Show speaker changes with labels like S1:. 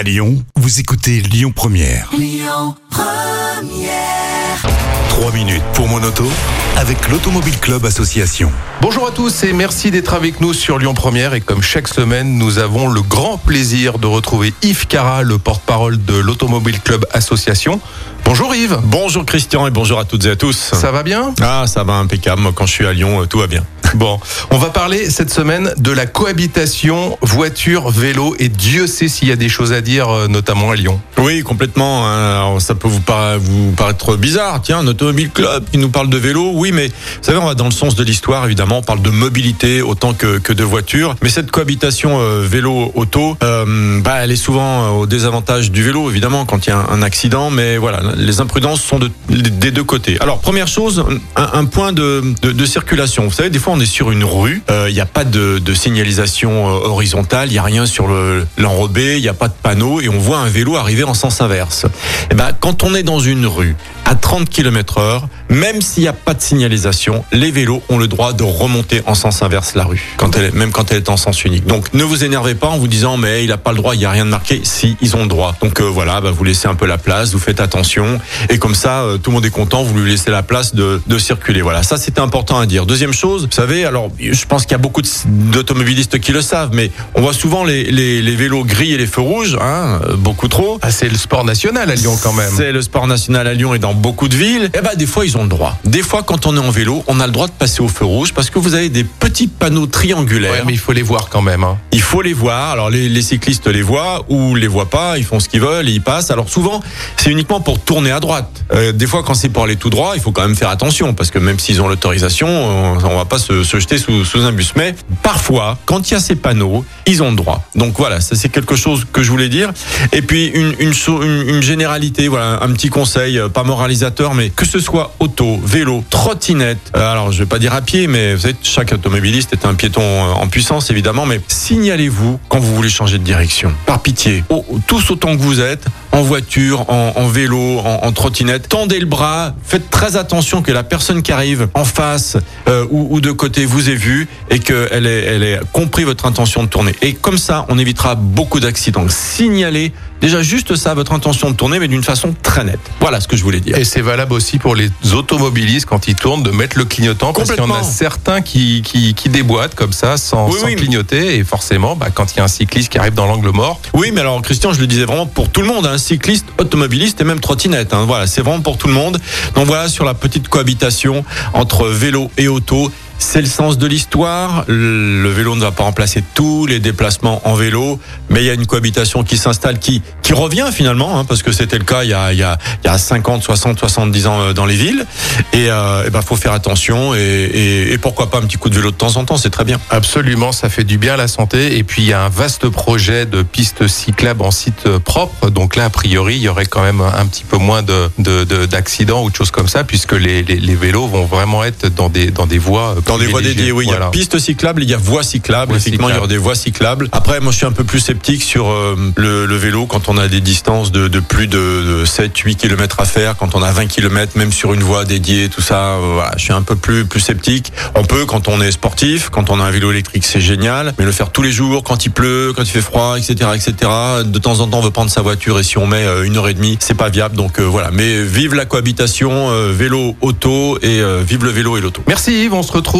S1: À Lyon, vous écoutez Lyon Première. 3 minutes pour mon auto avec l'Automobile Club Association.
S2: Bonjour à tous et merci d'être avec nous sur Lyon Première. Et comme chaque semaine, nous avons le grand plaisir de retrouver Yves Cara, le porte-parole de l'Automobile Club Association. Bonjour Yves.
S3: Bonjour Christian et bonjour à toutes et à tous.
S2: Ça va bien?
S3: Ah, ça va impeccable. Moi, quand je suis à Lyon, euh, tout va bien.
S2: Bon, on va parler cette semaine de la cohabitation voiture-vélo et Dieu sait s'il y a des choses à dire, euh, notamment à Lyon.
S3: Oui, complètement. hein. Alors, ça peut vous, para- vous paraître bizarre. Tiens, un automobile club qui nous parle de vélo. Oui, mais vous savez, on va dans le sens de l'histoire, évidemment. On parle de mobilité autant que, que de voiture. Mais cette cohabitation euh, vélo-auto, euh, bah, elle est souvent au désavantage du vélo, évidemment, quand il y a un, un accident. Mais voilà, les imprudences sont de, des deux côtés. Alors, première chose, un, point de, circulation. Vous savez, des fois, on est sur une rue. euh, Il n'y a pas de, signalisation euh, horizontale. Il n'y a rien sur le- l'enrobé. Il n'y a pas de panneau. Et on voit un vélo arriver en sens inverse. Eh ben, quand on est dans une rue à 30 km heure, même s'il n'y a pas de signalisation, les vélos ont le droit de remonter en sens inverse la rue, même quand elle est en sens unique. Donc ne vous énervez pas en vous disant mais il n'a pas le droit, il n'y a rien de marqué. Si, ils ont le droit. Donc euh, voilà, bah, vous laissez un peu la place, vous faites attention, et comme ça, euh, tout le monde est content, vous lui laissez la place de, de circuler. Voilà, ça c'était important à dire. Deuxième chose, vous savez, alors je pense qu'il y a beaucoup d'automobilistes qui le savent, mais on voit souvent les, les, les vélos gris et les feux rouges, hein, euh, beaucoup trop.
S2: Ah, c'est le sport national à Lyon quand même.
S3: C'est le sport national à Lyon et dans beaucoup de villes. Et ben des fois ils ont le droit. Des fois quand on est en vélo, on a le droit de passer au feu rouge parce que vous avez des petits panneaux triangulaires.
S2: Ouais, mais il faut les voir quand même. hein.
S3: Il faut les voir. Alors les, les cyclistes les voient ou les voient pas. Ils font ce qu'ils veulent et ils passent. Alors souvent c'est uniquement pour tourner à droite. Euh, des fois quand c'est pour aller tout droit, il faut quand même faire attention parce que même s'ils ont l'autorisation, on, on va pas se, jeter sous, un bus. Mais parfois quand il y a ces panneaux, ils ont le droit. Donc voilà, ça c'est quelque chose que je voulais dire. Et puis une, généralité, voilà, un petit conseil, euh, pas moralisateur, mais que ce soit auto, vélo, trottinette. euh, alors je vais pas dire à pied, mais vous savez, chaque automobiliste est un piéton en puissance évidemment, mais signalez-vous quand vous voulez changer de direction. Par pitié, Au- tous autant que vous êtes, en voiture, en, en vélo, en, en trottinette, tendez le bras, faites très attention que la personne qui arrive en face euh, ou, ou de côté vous ait vu et qu'elle ait, elle ait compris votre intention de tourner. Et comme ça, on évitera beaucoup d'accidents. Signalez déjà juste ça, votre intention de tourner, mais d'une façon très nette. Voilà ce que je voulais dire.
S2: Et c'est valable aussi pour les automobilistes quand ils tournent de mettre le clignotant parce qu'il y en a certains qui, qui, qui déboîtent comme ça sans,
S3: Oui,
S2: sans
S3: oui, mais-
S2: clignoter et forcément bah, quand il y a un cycliste qui arrive dans l'angle mort,
S3: Oui, mais alors Christian, je le disais vraiment pour tout le monde, hein, cycliste, automobiliste et même trottinette. hein. voilà, c'est vraiment pour tout le monde. Donc voilà sur la petite cohabitation entre vélo et auto. C'est le sens de l'histoire. Le vélo ne va pas remplacer tous les déplacements en vélo, mais il y a une cohabitation qui s'installe, qui qui revient finalement, hein, parce que c'était le cas il y a il y a il y a 50, 60, 70 ans euh, dans les villes. Et, euh, et ben faut faire attention et, et, et pourquoi pas un petit coup de vélo de temps en temps, c'est très bien.
S2: Absolument, ça fait du bien à la santé. Et puis il y a un vaste projet de pistes cyclables en site propre. Donc là, a priori, il y aurait quand même un petit peu moins de de- de- d'accidents ou de choses comme ça, puisque les, les, les vélos vont vraiment être dans des dans des voies
S3: Dans des voies dédiées, oui. Il y a pistes cyclables, il y a voies cyclables.
S2: Voies
S3: Effectivement, il y aura des voies cyclables. Après, moi, je suis un peu plus sceptique sur euh, le, le vélo quand on a des distances de, de plus de, 7, 8 km à faire, quand on a 20 km, même sur une voie dédiée, tout ça. euh, voilà, je suis un peu plus, plus sceptique. On peut, quand on est sportif, quand on a un vélo électrique, c'est génial. Mais le faire tous les jours, quand il pleut, quand il fait froid, etc., etc. De temps en temps, on veut prendre sa voiture et si on met euh, une heure et demie, c'est pas viable. Donc euh, voilà. Mais vive la cohabitation, euh, vélo, auto et euh, vive le vélo et l'auto.
S2: Merci Yves, on se retrouve